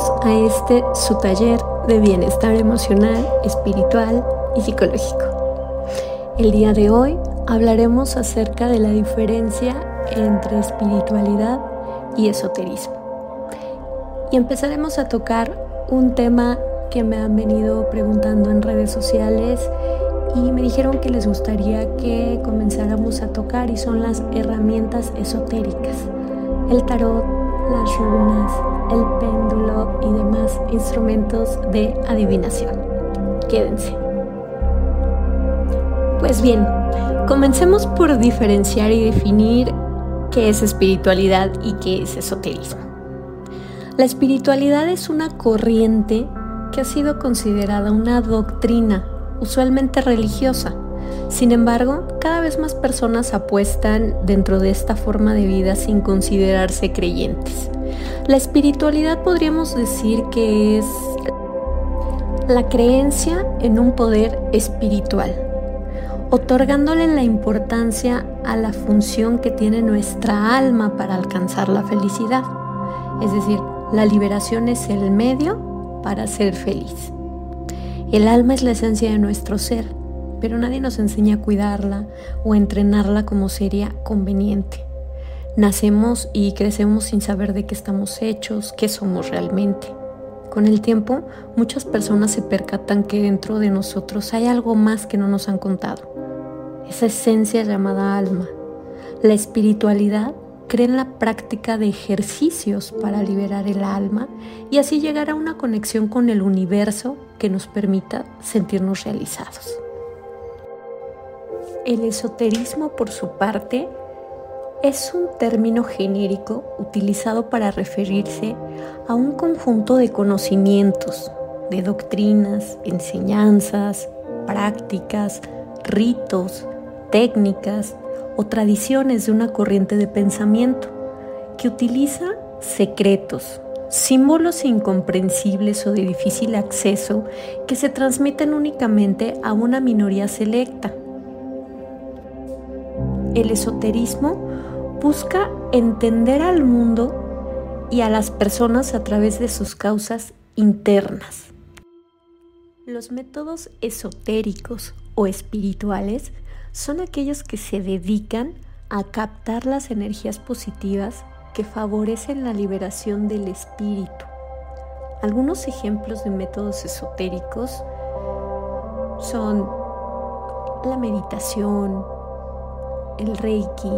A este su taller de bienestar emocional, espiritual y psicológico. El día de hoy hablaremos acerca de la diferencia entre espiritualidad y esoterismo. Y empezaremos a tocar un tema que me han venido preguntando en redes sociales y me dijeron que les gustaría que comenzáramos a tocar y son las herramientas esotéricas, el tarot, las runas, el péndulo y demás instrumentos de adivinación. Quédense. Pues bien, comencemos por diferenciar y definir qué es espiritualidad y qué es esoterismo. La espiritualidad es una corriente que ha sido considerada una doctrina, usualmente religiosa. Sin embargo, cada vez más personas apuestan dentro de esta forma de vida sin considerarse creyentes. La espiritualidad podríamos decir que es la creencia en un poder espiritual, otorgándole la importancia a la función que tiene nuestra alma para alcanzar la felicidad. Es decir, la liberación es el medio para ser feliz. El alma es la esencia de nuestro ser, pero nadie nos enseña a cuidarla o entrenarla como sería conveniente. Nacemos y crecemos sin saber de qué estamos hechos, qué somos realmente. Con el tiempo, muchas personas se percatan que dentro de nosotros hay algo más que no nos han contado. Esa esencia llamada alma. La espiritualidad cree en la práctica de ejercicios para liberar el alma y así llegar a una conexión con el universo que nos permita sentirnos realizados. El esoterismo, por su parte, es un término genérico utilizado para referirse a un conjunto de conocimientos, de doctrinas, enseñanzas, prácticas, ritos, técnicas o tradiciones de una corriente de pensamiento que utiliza secretos, símbolos incomprensibles o de difícil acceso que se transmiten únicamente a una minoría selecta. El esoterismo busca entender al mundo y a las personas a través de sus causas internas. Los métodos esotéricos o espirituales son aquellos que se dedican a captar las energías positivas que favorecen la liberación del espíritu. Algunos ejemplos de métodos esotéricos son la meditación, el reiki,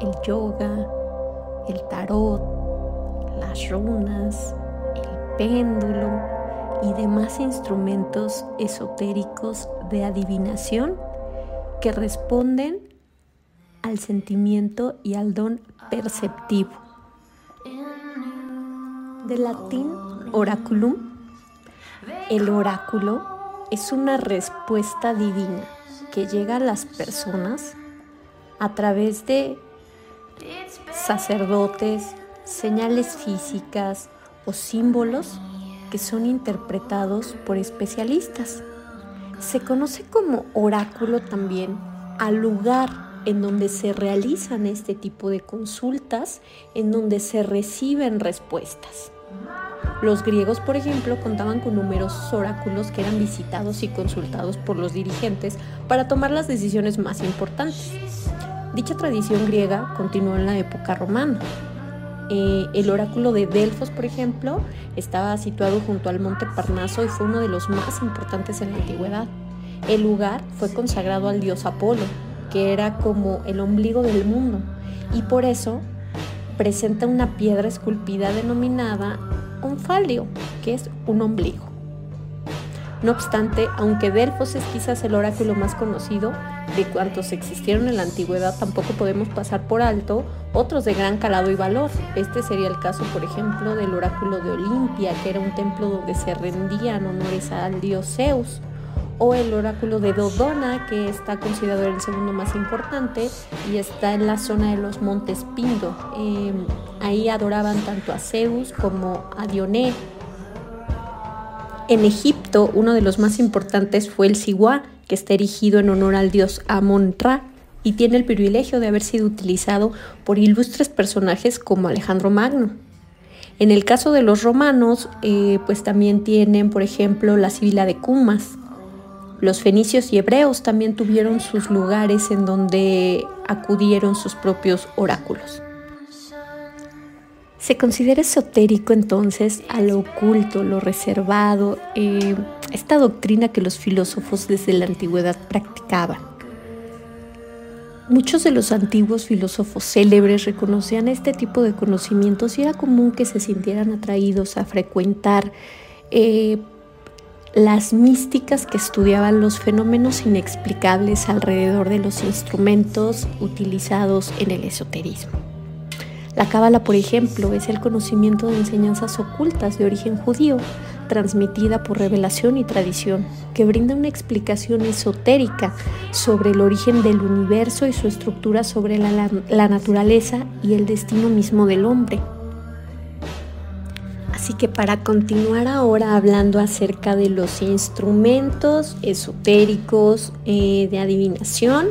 el yoga, el tarot, las runas, el péndulo y demás instrumentos esotéricos de adivinación que responden al sentimiento y al don perceptivo. De latín oraculum, el oráculo es una respuesta divina que llega a las personas a través de sacerdotes, señales físicas o símbolos que son interpretados por especialistas. Se conoce como oráculo también al lugar en donde se realizan este tipo de consultas, en donde se reciben respuestas. Los griegos, por ejemplo, contaban con numerosos oráculos que eran visitados y consultados por los dirigentes para tomar las decisiones más importantes. Dicha tradición griega continuó en la época romana. Eh, el oráculo de Delfos, por ejemplo, estaba situado junto al monte Parnaso y fue uno de los más importantes en la antigüedad. El lugar fue consagrado al dios Apolo, que era como el ombligo del mundo, y por eso presenta una piedra esculpida denominada onfalio, que es un ombligo. No obstante, aunque Delfos es quizás el oráculo más conocido de cuantos existieron en la antigüedad, tampoco podemos pasar por alto otros de gran calado y valor. Este sería el caso, por ejemplo, del oráculo de Olimpia, que era un templo donde se rendían honores al dios Zeus, o el oráculo de Dodona, que está considerado el segundo más importante y está en la zona de los montes Pindo. Em, ahí adoraban tanto a Zeus como a Dioné, en Egipto, uno de los más importantes fue el Siwa, que está erigido en honor al dios Amon-Ra y tiene el privilegio de haber sido utilizado por ilustres personajes como Alejandro Magno. En el caso de los romanos, eh, pues también tienen, por ejemplo, la sibila de Cumas. Los fenicios y hebreos también tuvieron sus lugares en donde acudieron sus propios oráculos. Se considera esotérico entonces a lo oculto, lo reservado, eh, esta doctrina que los filósofos desde la antigüedad practicaban. Muchos de los antiguos filósofos célebres reconocían este tipo de conocimientos y era común que se sintieran atraídos a frecuentar eh, las místicas que estudiaban los fenómenos inexplicables alrededor de los instrumentos utilizados en el esoterismo. La cábala, por ejemplo, es el conocimiento de enseñanzas ocultas de origen judío, transmitida por revelación y tradición, que brinda una explicación esotérica sobre el origen del universo y su estructura sobre la, naturaleza y el destino mismo del hombre. Así que para continuar ahora hablando acerca de los instrumentos esotéricos eh, de adivinación,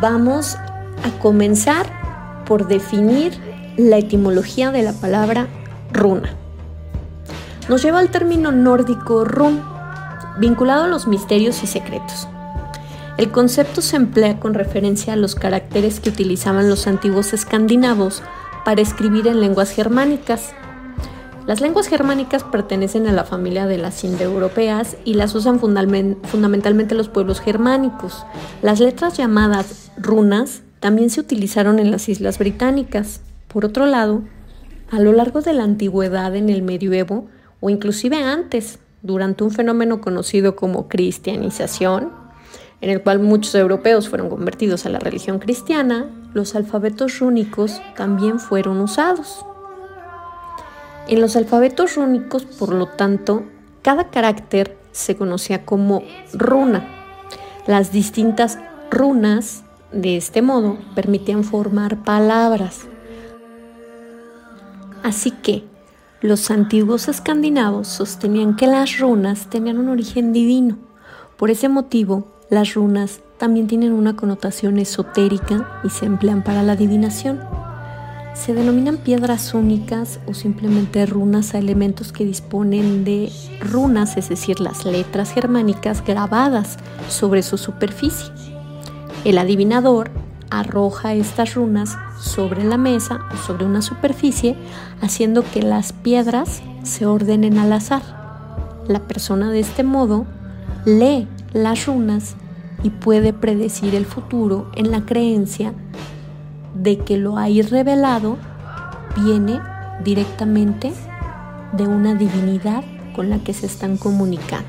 vamos a comenzar por definir la etimología de la palabra runa. Nos lleva al término nórdico run, vinculado a los misterios y secretos. El concepto se emplea con referencia a los caracteres que utilizaban los antiguos escandinavos para escribir en lenguas germánicas. Las lenguas germánicas pertenecen a la familia de las indoeuropeas y las usan fundamentalmente los pueblos germánicos. Las letras llamadas runas también se utilizaron en las islas británicas. Por otro lado, a lo largo de la antigüedad en el medioevo, o inclusive antes, durante un fenómeno conocido como cristianización, en el cual muchos europeos fueron convertidos a la religión cristiana, los alfabetos rúnicos también fueron usados. En los alfabetos rúnicos, por lo tanto, cada carácter se conocía como runa. Las distintas runas, de este modo, permitían formar palabras. Así que los antiguos escandinavos sostenían que las runas tenían un origen divino. Por ese motivo, las runas también tienen una connotación esotérica y se emplean para la adivinación. Se denominan piedras únicas o simplemente runas a elementos que disponen de runas, es decir, las letras germánicas grabadas sobre su superficie. El adivinador arroja estas runas sobre la mesa o sobre una superficie, haciendo que las piedras se ordenen al azar. La persona de este modo lee las runas y puede predecir el futuro en la creencia de que lo ahí revelado viene directamente de una divinidad con la que se están comunicando.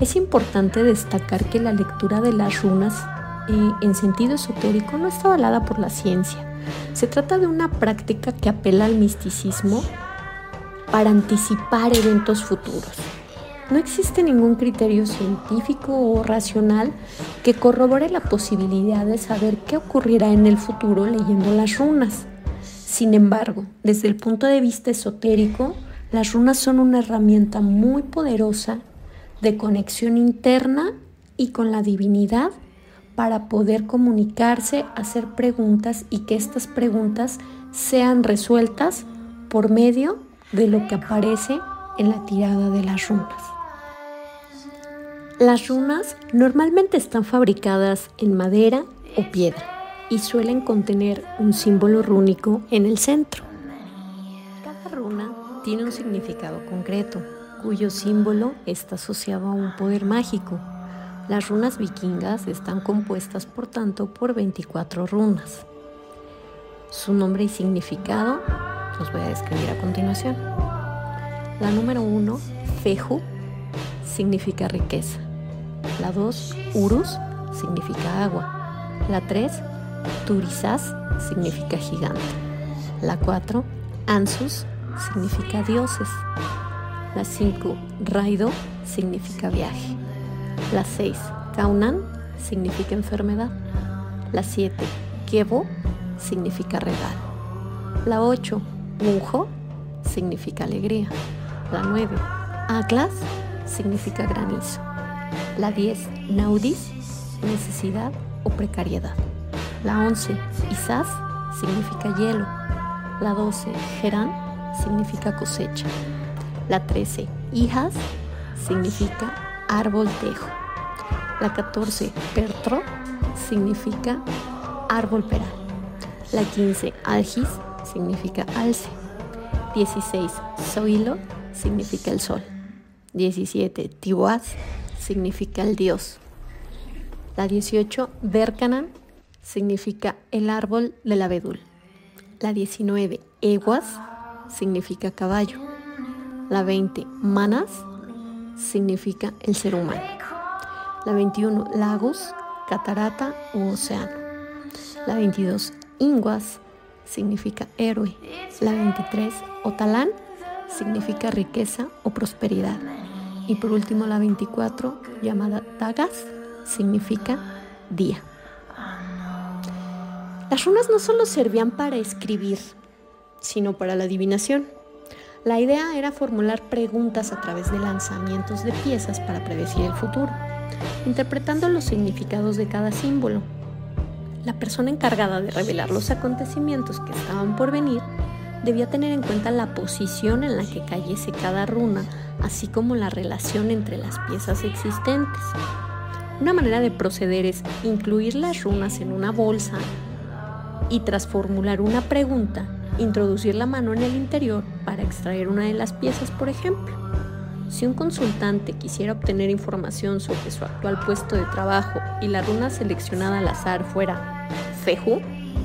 Es importante destacar que la lectura de las runas en sentido esotérico no está avalada por la ciencia. Se trata de una práctica que apela al misticismo para anticipar eventos futuros. No existe ningún criterio científico o racional que corrobore la posibilidad de saber qué ocurrirá en el futuro leyendo las runas. Sin embargo, desde el punto de vista esotérico, las runas son una herramienta muy poderosa de conexión interna y con la divinidad para poder comunicarse, hacer preguntas y que estas preguntas sean resueltas por medio de lo que aparece en la tirada de las runas. Las runas normalmente están fabricadas en madera o piedra y suelen contener un símbolo rúnico en el centro. Cada runa tiene un significado concreto, cuyo símbolo está asociado a un poder mágico las runas vikingas están compuestas, por tanto, por 24 runas. Su nombre y significado los voy a describir a continuación. La número 1, Feju, significa riqueza. La 2, Urus, significa agua. La 3, Turisas, significa gigante. La 4, Ansus, significa dioses. La 5, Raido, significa viaje. La 6, Kaunan, significa enfermedad. La 7, Kevo, significa regalo. La 8, Munjo, significa alegría. La 9, Atlas, significa granizo. La 10, Naudis, necesidad o precariedad. La 11, Isas, significa hielo. La 12, Gerán, significa cosecha. La 13, hijas, significa árbol tejo. La 14, pertro, significa árbol peral. La 15, algis, significa alce. 16, zoilo, significa el sol. 17, tibuaz, significa el dios. La 18, Berkanan, significa el árbol del abedul. La 19, Eguas, significa caballo. La 20, Manas, significa el ser humano. La 21, Lagos, catarata u océano. La 22, Inguas, significa héroe. La 23, Otalán, significa riqueza o prosperidad. Y por último, la 24, llamada Dagas, significa día. Las runas no solo servían para escribir, sino para la adivinación. La idea era formular preguntas a través de lanzamientos de piezas para predecir el futuro, interpretando los significados de cada símbolo. La persona encargada de revelar los acontecimientos que estaban por venir debía tener en cuenta la posición en la que cayese cada runa, así como la relación entre las piezas existentes. Una manera de proceder es incluir las runas en una bolsa y tras formular una pregunta, introducir la mano en el interior para extraer una de las piezas, por ejemplo. Si un consultante quisiera obtener información sobre su actual puesto de trabajo y la runa seleccionada al azar fuera Feju,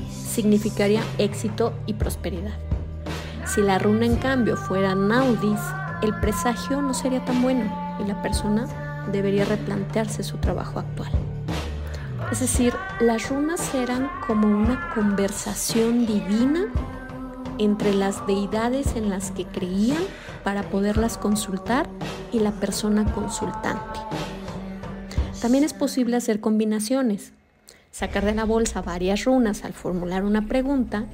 significaría éxito y prosperidad. Si la runa en cambio fuera Naudis, el presagio no sería tan bueno y la persona debería replantearse su trabajo actual. Es decir, las runas eran como una conversación divina entre las deidades en las que creían para poderlas consultar y la persona consultante. También es posible hacer combinaciones, sacar de la bolsa varias runas al formular una pregunta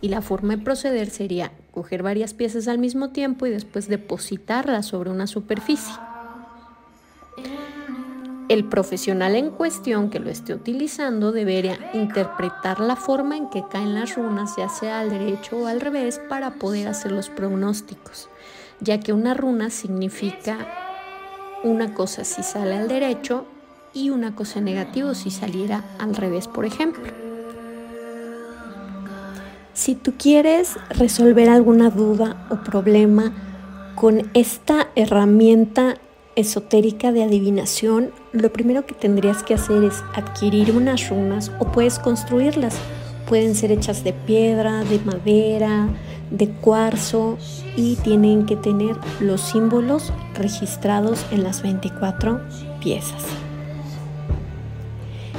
y la forma de proceder sería coger varias piezas al mismo tiempo y después depositarlas sobre una superficie. El profesional en cuestión que lo esté utilizando debería interpretar la forma en que caen las runas, ya sea al derecho o al revés, para poder hacer los pronósticos, ya que una runa significa una cosa si sale al derecho y una cosa negativa si saliera al revés, por ejemplo. Si tú quieres resolver alguna duda o problema con esta herramienta esotérica de adivinación, lo primero que tendrías que hacer es adquirir unas runas o puedes construirlas. Pueden ser hechas de piedra, de madera, de cuarzo y tienen que tener los símbolos registrados en las 24 piezas.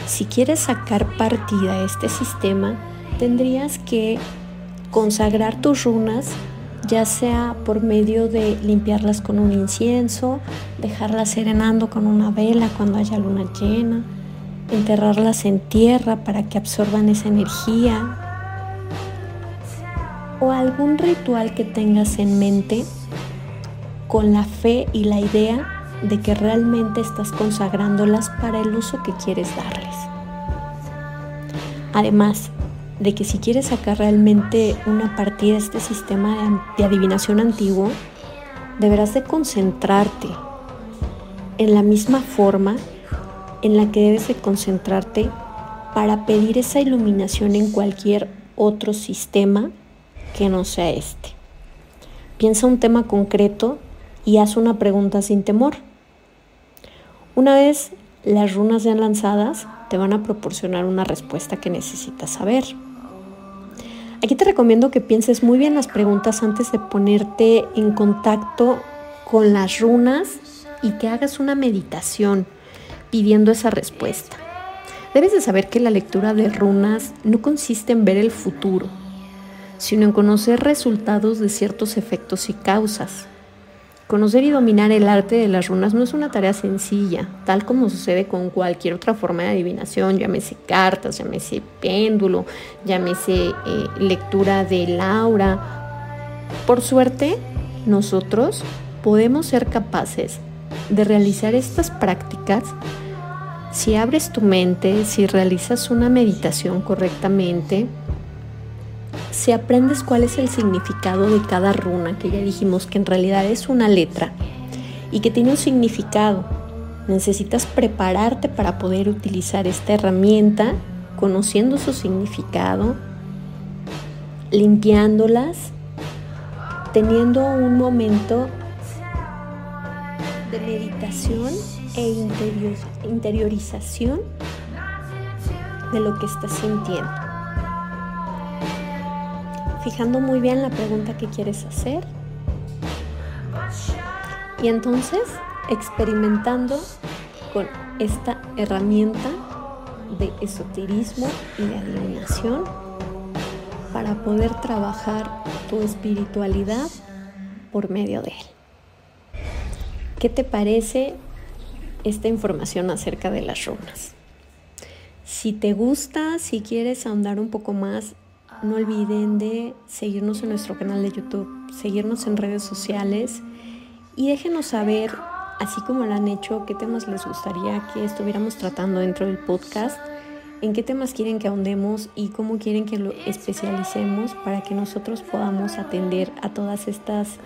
Si quieres sacar partida a este sistema, tendrías que consagrar tus runas ya sea por medio de limpiarlas con un incienso, dejarlas serenando con una vela cuando haya luna llena, enterrarlas en tierra para que absorban esa energía, o algún ritual que tengas en mente con la fe y la idea de que realmente estás consagrándolas para el uso que quieres darles. Además, de que si quieres sacar realmente una partida de este sistema de adivinación antiguo, deberás de concentrarte en la misma forma en la que debes de concentrarte para pedir esa iluminación en cualquier otro sistema que no sea este. Piensa un tema concreto y haz una pregunta sin temor. Una vez las runas sean lanzadas, te van a proporcionar una respuesta que necesitas saber. Aquí te recomiendo que pienses muy bien las preguntas antes de ponerte en contacto con las runas y que hagas una meditación pidiendo esa respuesta. Debes de saber que la lectura de runas no consiste en ver el futuro, sino en conocer resultados de ciertos efectos y causas. Conocer y dominar el arte de las runas no es una tarea sencilla, tal como sucede con cualquier otra forma de adivinación, llámese cartas, llámese péndulo, llámese eh, lectura de Laura. Por suerte, nosotros podemos ser capaces de realizar estas prácticas si abres tu mente, si realizas una meditación correctamente si aprendes cuál es el significado de cada runa, que ya dijimos que en realidad es una letra y que tiene un significado, necesitas prepararte para poder utilizar esta herramienta, conociendo su significado, limpiándolas, teniendo un momento de meditación e interiorización de lo que estás sintiendo. Fijando muy bien la pregunta que quieres hacer y entonces experimentando con esta herramienta de esoterismo y de adivinación para poder trabajar tu espiritualidad por medio de él. ¿Qué te parece esta información acerca de las runas? Si te gusta, si quieres ahondar un poco más, no olviden de seguirnos en nuestro canal de YouTube, seguirnos en redes sociales y déjenos saber, así como lo han hecho, qué temas les gustaría que estuviéramos tratando dentro del podcast en qué temas quieren que ahondemos y cómo quieren que lo especialicemos para que nosotros podamos atender a todas estas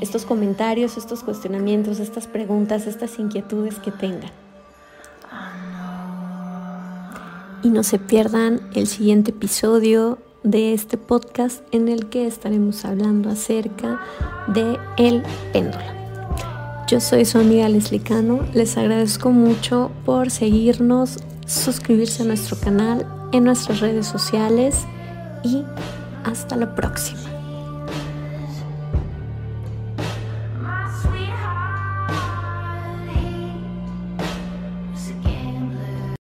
estos comentarios, estos cuestionamientos, estas preguntas, estas inquietudes que tengan. Y no se pierdan el siguiente episodio de este podcast en el que estaremos hablando acerca de el péndulo. Yo soy su amiga Leslie Cano, les agradezco mucho por seguirnos suscribirse a nuestro canal en nuestras redes sociales y hasta la próxima.